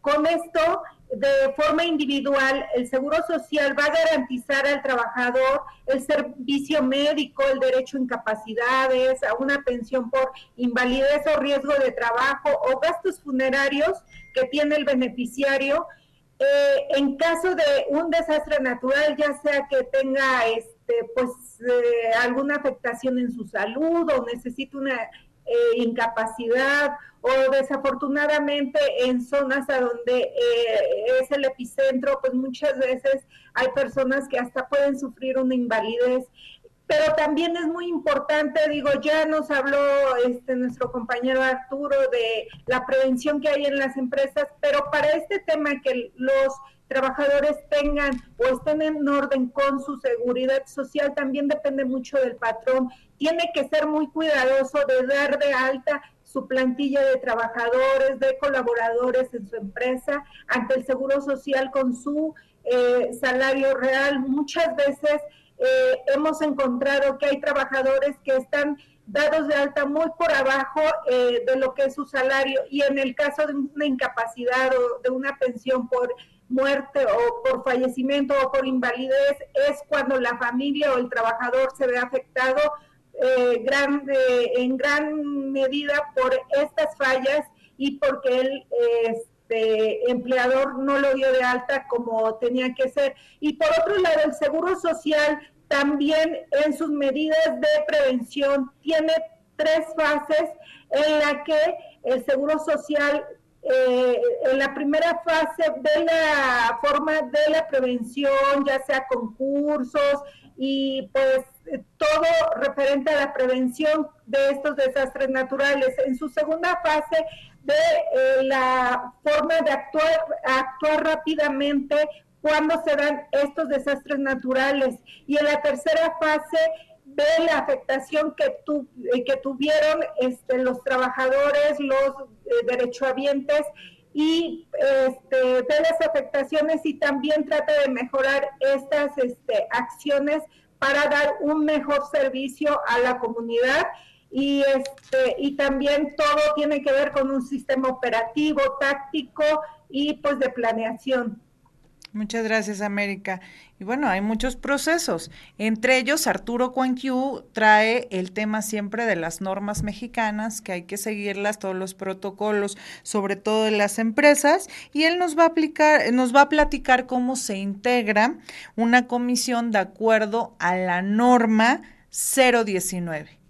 con esto, de forma individual, el Seguro Social va a garantizar al trabajador el servicio médico, el derecho a incapacidades, a una pensión por invalidez o riesgo de trabajo o gastos funerarios que tiene el beneficiario. Eh, en caso de un desastre natural, ya sea que tenga este, pues, eh, alguna afectación en su salud o necesite una eh, incapacidad o desafortunadamente en zonas a donde eh, es el epicentro, pues muchas veces hay personas que hasta pueden sufrir una invalidez. Pero también es muy importante, digo, ya nos habló este nuestro compañero Arturo de la prevención que hay en las empresas, pero para este tema que los trabajadores tengan o estén en orden con su seguridad social también depende mucho del patrón. Tiene que ser muy cuidadoso de dar de alta su plantilla de trabajadores, de colaboradores en su empresa, ante el Seguro Social con su eh, salario real. Muchas veces eh, hemos encontrado que hay trabajadores que están dados de alta muy por abajo eh, de lo que es su salario y en el caso de una incapacidad o de una pensión por muerte o por fallecimiento o por invalidez es cuando la familia o el trabajador se ve afectado eh, gran, en gran medida por estas fallas y porque el este, empleador no lo dio de alta como tenía que ser. Y por otro lado, el Seguro Social también en sus medidas de prevención tiene tres fases en la que el Seguro Social eh, en la primera fase de la forma de la prevención, ya sea concursos y pues todo referente a la prevención de estos desastres naturales. En su segunda fase de eh, la forma de actuar, actuar rápidamente cuando se dan estos desastres naturales. Y en la tercera fase de la afectación que, tu, eh, que tuvieron este, los trabajadores, los eh, derechohabientes y este, de las afectaciones y también trata de mejorar estas este, acciones para dar un mejor servicio a la comunidad y este y también todo tiene que ver con un sistema operativo, táctico y pues de planeación. Muchas gracias, América. Y bueno, hay muchos procesos. Entre ellos, Arturo Cuanquiu trae el tema siempre de las normas mexicanas, que hay que seguirlas, todos los protocolos, sobre todo en las empresas, y él nos va a aplicar, nos va a platicar cómo se integra una comisión de acuerdo a la norma 019.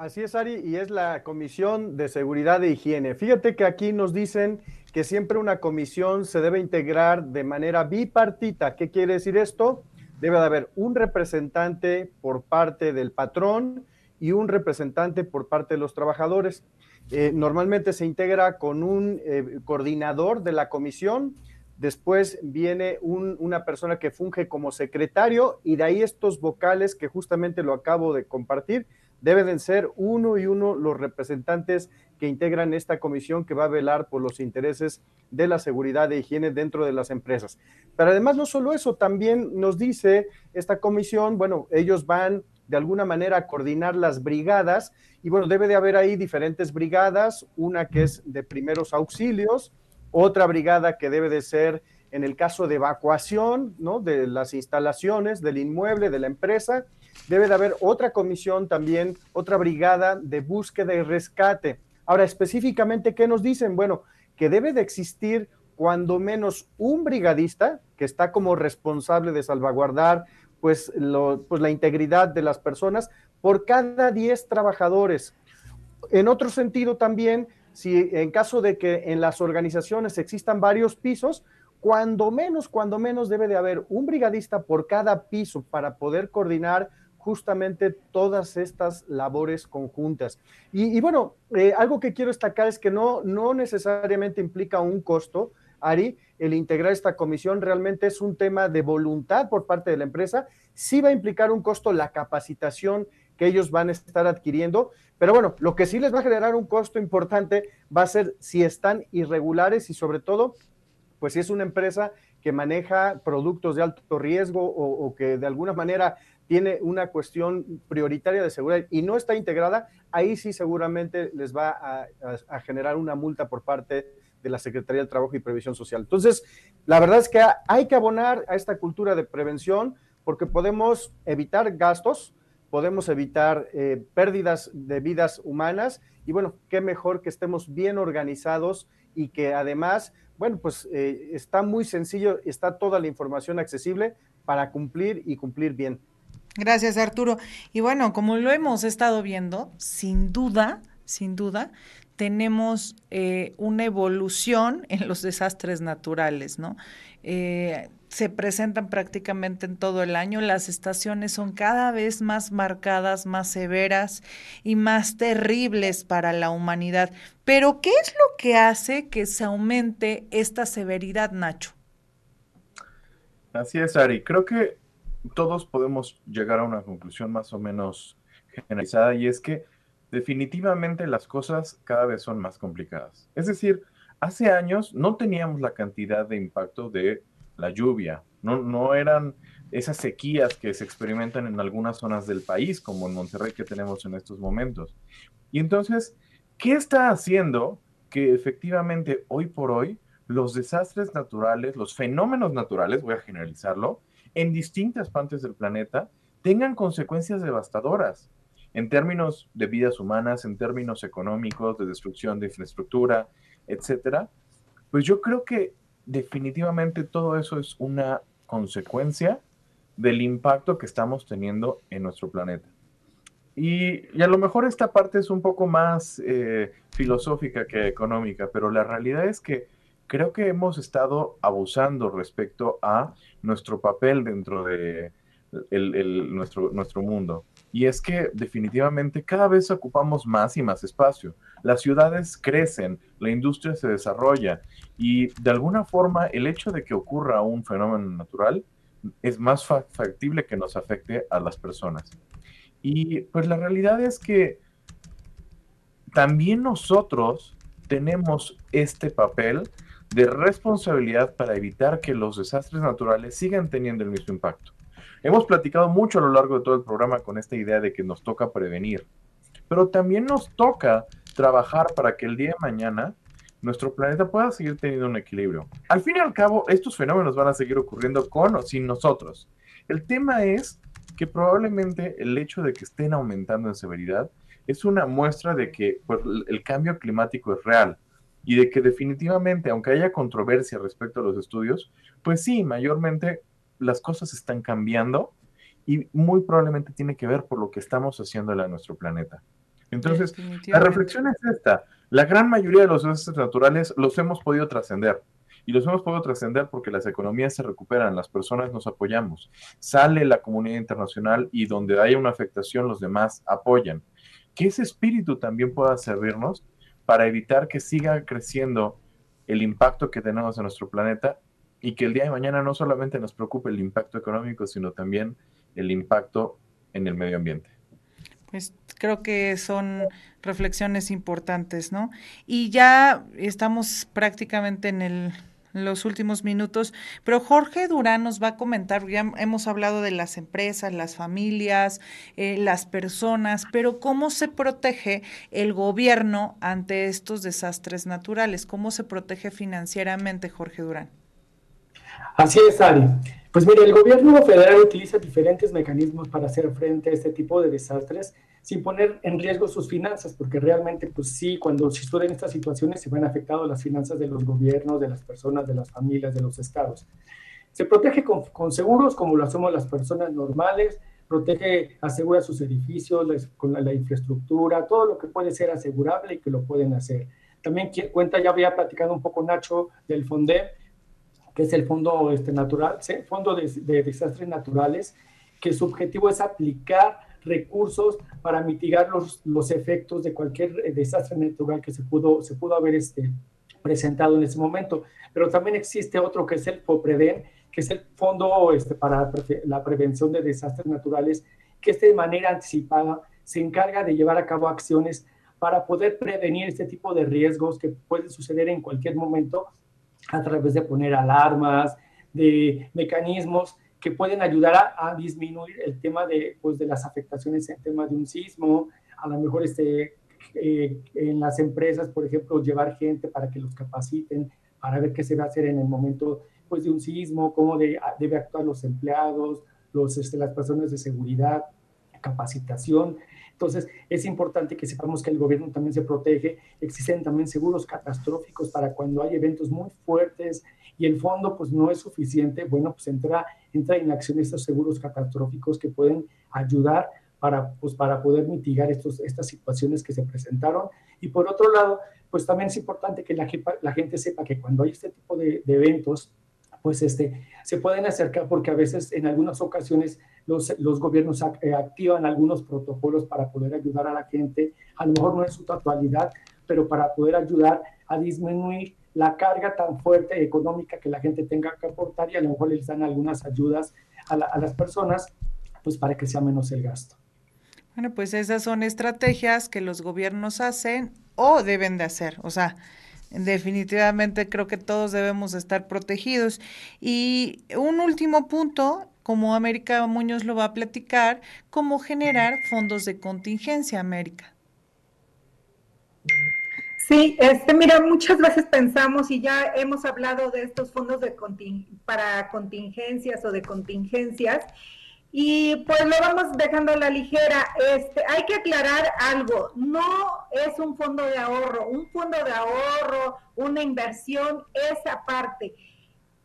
Así es, Ari, y es la Comisión de Seguridad e Higiene. Fíjate que aquí nos dicen que siempre una comisión se debe integrar de manera bipartita. ¿Qué quiere decir esto? Debe de haber un representante por parte del patrón y un representante por parte de los trabajadores. Eh, normalmente se integra con un eh, coordinador de la comisión, después viene una persona que funge como secretario y de ahí estos vocales que justamente lo acabo de compartir deben ser uno y uno los representantes que integran esta comisión que va a velar por los intereses de la seguridad e higiene dentro de las empresas. Pero además no solo eso, también nos dice esta comisión, bueno, ellos van de alguna manera a coordinar las brigadas y bueno, debe de haber ahí diferentes brigadas, una que es de primeros auxilios, otra brigada que debe de ser en el caso de evacuación, ¿no? De las instalaciones, del inmueble, de la empresa, debe de haber otra comisión también, otra brigada de búsqueda y rescate. Ahora, específicamente, ¿qué nos dicen? Bueno, que debe de existir cuando menos un brigadista que está como responsable de salvaguardar pues, pues la integridad de las personas por cada 10 trabajadores. En otro sentido también, si en caso de que en las organizaciones existan varios pisos, cuando menos, cuando menos debe de haber un brigadista por cada piso para poder coordinar justamente todas estas labores conjuntas. Y, bueno, eh, algo que quiero destacar es que no, no necesariamente implica un costo, Ari, el integrar esta comisión realmente es un tema de voluntad por parte de la empresa. Sí va a implicar un costo la capacitación que ellos van a estar adquiriendo, pero bueno, lo que sí les va a generar un costo importante va a ser si están irregulares y sobre todo, pues si es una empresa que maneja productos de alto riesgo o que de alguna manera tiene una cuestión prioritaria de seguridad y no está integrada, ahí sí seguramente les va a, generar una multa por parte de la Secretaría del Trabajo y Previsión Social. Entonces, la verdad es que hay que abonar a esta cultura de prevención porque podemos evitar gastos, podemos evitar eh, pérdidas de vidas humanas y bueno, qué mejor que estemos bien organizados y que además, bueno, pues eh, está muy sencillo, está toda la información accesible para cumplir y cumplir bien. Gracias, Arturo. Y bueno, como lo hemos estado viendo, sin duda, sin duda, tenemos eh, una evolución en los desastres naturales, ¿no? Eh, se presentan prácticamente en todo el año, las estaciones son cada vez más marcadas, más severas y más terribles para la humanidad. Pero, ¿qué es lo que hace que se aumente esta severidad, Nacho? Así es, Ari. Creo que todos podemos llegar a una conclusión más o menos generalizada y es que definitivamente las cosas cada vez son más complicadas. Es decir, hace años no teníamos la cantidad de impacto de la lluvia, no, no eran esas sequías que se experimentan en algunas zonas del país, como en Monterrey que tenemos en estos momentos. Y entonces, ¿qué está haciendo que efectivamente hoy por hoy los desastres naturales, los fenómenos naturales, voy a generalizarlo, en distintas partes del planeta tengan consecuencias devastadoras en términos de vidas humanas, en términos económicos, de destrucción de infraestructura, etcétera, pues yo creo que definitivamente todo eso es una consecuencia del impacto que estamos teniendo en nuestro planeta. Y, a lo mejor esta parte es un poco más eh, filosófica que económica, pero la realidad es que creo que hemos estado abusando respecto a nuestro papel dentro de nuestro, nuestro mundo. Y es que definitivamente cada vez ocupamos más y más espacio. Las ciudades crecen, la industria se desarrolla y de alguna forma el hecho de que ocurra un fenómeno natural es más factible que nos afecte a las personas. Y pues la realidad es que también nosotros tenemos este papel de responsabilidad para evitar que los desastres naturales sigan teniendo el mismo impacto. Hemos platicado mucho a lo largo de todo el programa con esta idea de que nos toca prevenir, pero también nos toca trabajar para que el día de mañana nuestro planeta pueda seguir teniendo un equilibrio. Al fin y al cabo, estos fenómenos van a seguir ocurriendo con o sin nosotros. El tema es que probablemente el hecho de que estén aumentando en severidad es una muestra de que pues, el cambio climático es real y de que definitivamente, aunque haya controversia respecto a los estudios, pues sí, mayormente las cosas están cambiando y muy probablemente tiene que ver por lo que estamos haciéndole a nuestro planeta. Entonces, la reflexión es esta. La gran mayoría de los desastres naturales los hemos podido trascender. Y los hemos podido trascender porque las economías se recuperan, las personas nos apoyamos. Sale la comunidad internacional y donde haya una afectación los demás apoyan. Que ese espíritu también pueda servirnos para evitar que siga creciendo el impacto que tenemos en nuestro planeta y que el día de mañana no solamente nos preocupe el impacto económico, sino también el impacto en el medio ambiente. Pues creo que son reflexiones importantes, ¿no? Y ya estamos prácticamente en el los últimos minutos, pero Jorge Durán nos va a comentar, ya hemos hablado de las empresas, las familias, eh, las personas, pero cómo se protege el gobierno ante estos desastres naturales, cómo se protege financieramente, Jorge Durán. Así es, Ari. Pues mire, el gobierno federal utiliza diferentes mecanismos para hacer frente a este tipo de desastres sin poner en riesgo sus finanzas, porque realmente, pues sí, cuando se suceden estas situaciones se ven afectadas las finanzas de los gobiernos, de las personas, de las familias, de los estados. Se protege con, con seguros como lo hacemos las personas normales, protege, asegura sus edificios, con la, infraestructura, todo lo que puede ser asegurable y que lo pueden hacer. También cuenta, ya había platicado un poco Nacho del FONDEM, que es el Fondo este, Natural, Fondo de, de Desastres Naturales, que su objetivo es aplicar recursos para mitigar los, los efectos de cualquier eh, desastre natural que se pudo, se pudo haber este, presentado en ese momento. Pero también existe otro que es el FOPREDEN, que es el Fondo este, para la Prevención de Desastres Naturales, que este de manera anticipada se encarga de llevar a cabo acciones para poder prevenir este tipo de riesgos que pueden suceder en cualquier momento a través de poner alarmas, de mecanismos que pueden ayudar a, disminuir el tema de, pues, de las afectaciones en tema de un sismo, a lo mejor este, eh, en las empresas, por ejemplo, llevar gente para que los capaciten, para ver qué se va a hacer en el momento pues, de un sismo, cómo de, debe actuar los empleados, los, este, las personas de seguridad, capacitación. Entonces, es importante que sepamos que el gobierno también se protege. Existen también seguros catastróficos para cuando hay eventos muy fuertes y el fondo pues no es suficiente. Bueno, pues entra, entra en acción estos seguros catastróficos que pueden ayudar para, pues, para poder mitigar estos, estas situaciones que se presentaron. Y por otro lado, pues también es importante que la, la gente sepa que cuando hay este tipo de, de eventos, pues este, se pueden acercar porque a veces en algunas ocasiones los, los gobiernos eh, activan algunos protocolos para poder ayudar a la gente, a lo mejor no es su totalidad, pero para poder ayudar a disminuir la carga tan fuerte económica que la gente tenga que aportar y a lo mejor les dan algunas ayudas a, a las personas, pues para que sea menos el gasto. Bueno, pues esas son estrategias que los gobiernos hacen o deben de hacer, o sea, definitivamente creo que todos debemos estar protegidos. Y un último punto, como América Muñoz lo va a platicar, cómo generar fondos de contingencia, América. Sí, este, mira, muchas veces pensamos y ya hemos hablado de estos fondos de para contingencias o de contingencias y pues lo vamos dejando a la ligera. Este, hay que aclarar algo, no es un fondo de ahorro, un fondo de ahorro, una inversión es aparte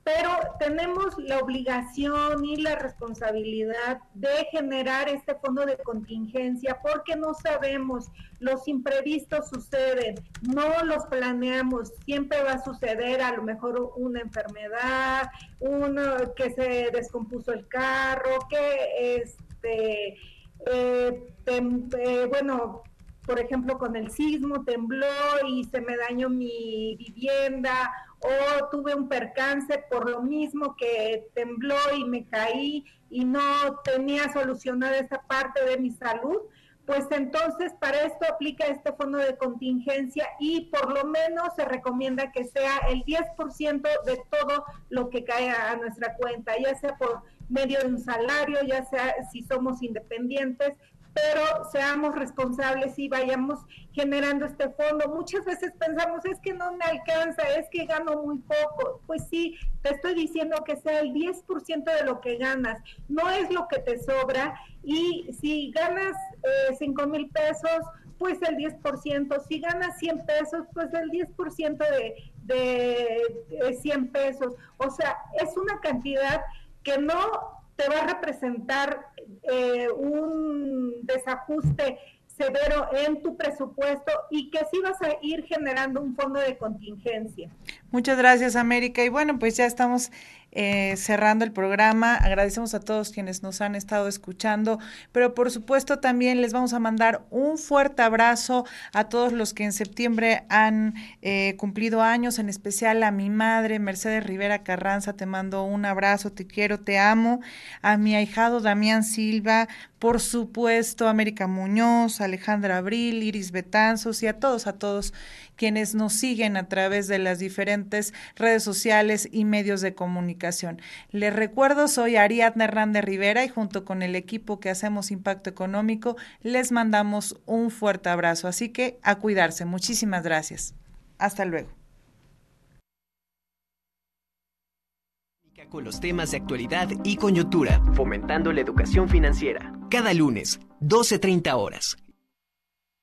pero tenemos la obligación y la responsabilidad de generar este fondo de contingencia porque no sabemos, los imprevistos suceden, no los planeamos, siempre va a suceder a lo mejor una enfermedad, uno que se descompuso el carro, que este, eh, eh, bueno, por ejemplo, con el sismo tembló y se me dañó mi vivienda o tuve un percance por lo mismo que tembló y me caí y no tenía solucionada esa parte de mi salud, pues entonces para esto aplica este fondo de contingencia y por lo menos se recomienda que sea el 10% de todo lo que cae a nuestra cuenta, ya sea por medio de un salario, ya sea si somos independientes, pero seamos responsables y vayamos generando este fondo. Muchas veces pensamos, es que no me alcanza, es que gano muy poco. Pues sí, te estoy diciendo que sea el 10% de lo que ganas, no es lo que te sobra. Y si ganas eh, 5 mil pesos, pues el 10%. Si ganas 100 pesos, pues el 10% de, de, de 100 pesos. O sea, es una cantidad que no te va a representar eh, un desajuste severo en tu presupuesto y que sí vas a ir generando un fondo de contingencia. Muchas gracias, América. Y bueno, pues ya estamos eh, cerrando el programa. Agradecemos a todos quienes nos han estado escuchando, pero por supuesto también les vamos a mandar un fuerte abrazo a todos los que en septiembre han eh, cumplido años, en especial a mi madre, Mercedes Rivera Carranza, te mando un abrazo, te quiero, te amo, a mi ahijado Damián Silva, por supuesto, América Muñoz, Alejandra Abril, Iris Betanzos y a todos, a todos quienes nos siguen a través de las diferentes redes sociales y medios de comunicación. Les recuerdo, soy Ariadna Hernández Rivera y junto con el equipo que hacemos Impacto Económico, les mandamos un fuerte abrazo. Así que a cuidarse. Muchísimas gracias. Hasta luego. Con los temas de actualidad y coyuntura, fomentando la educación financiera. Cada lunes, 12.30 horas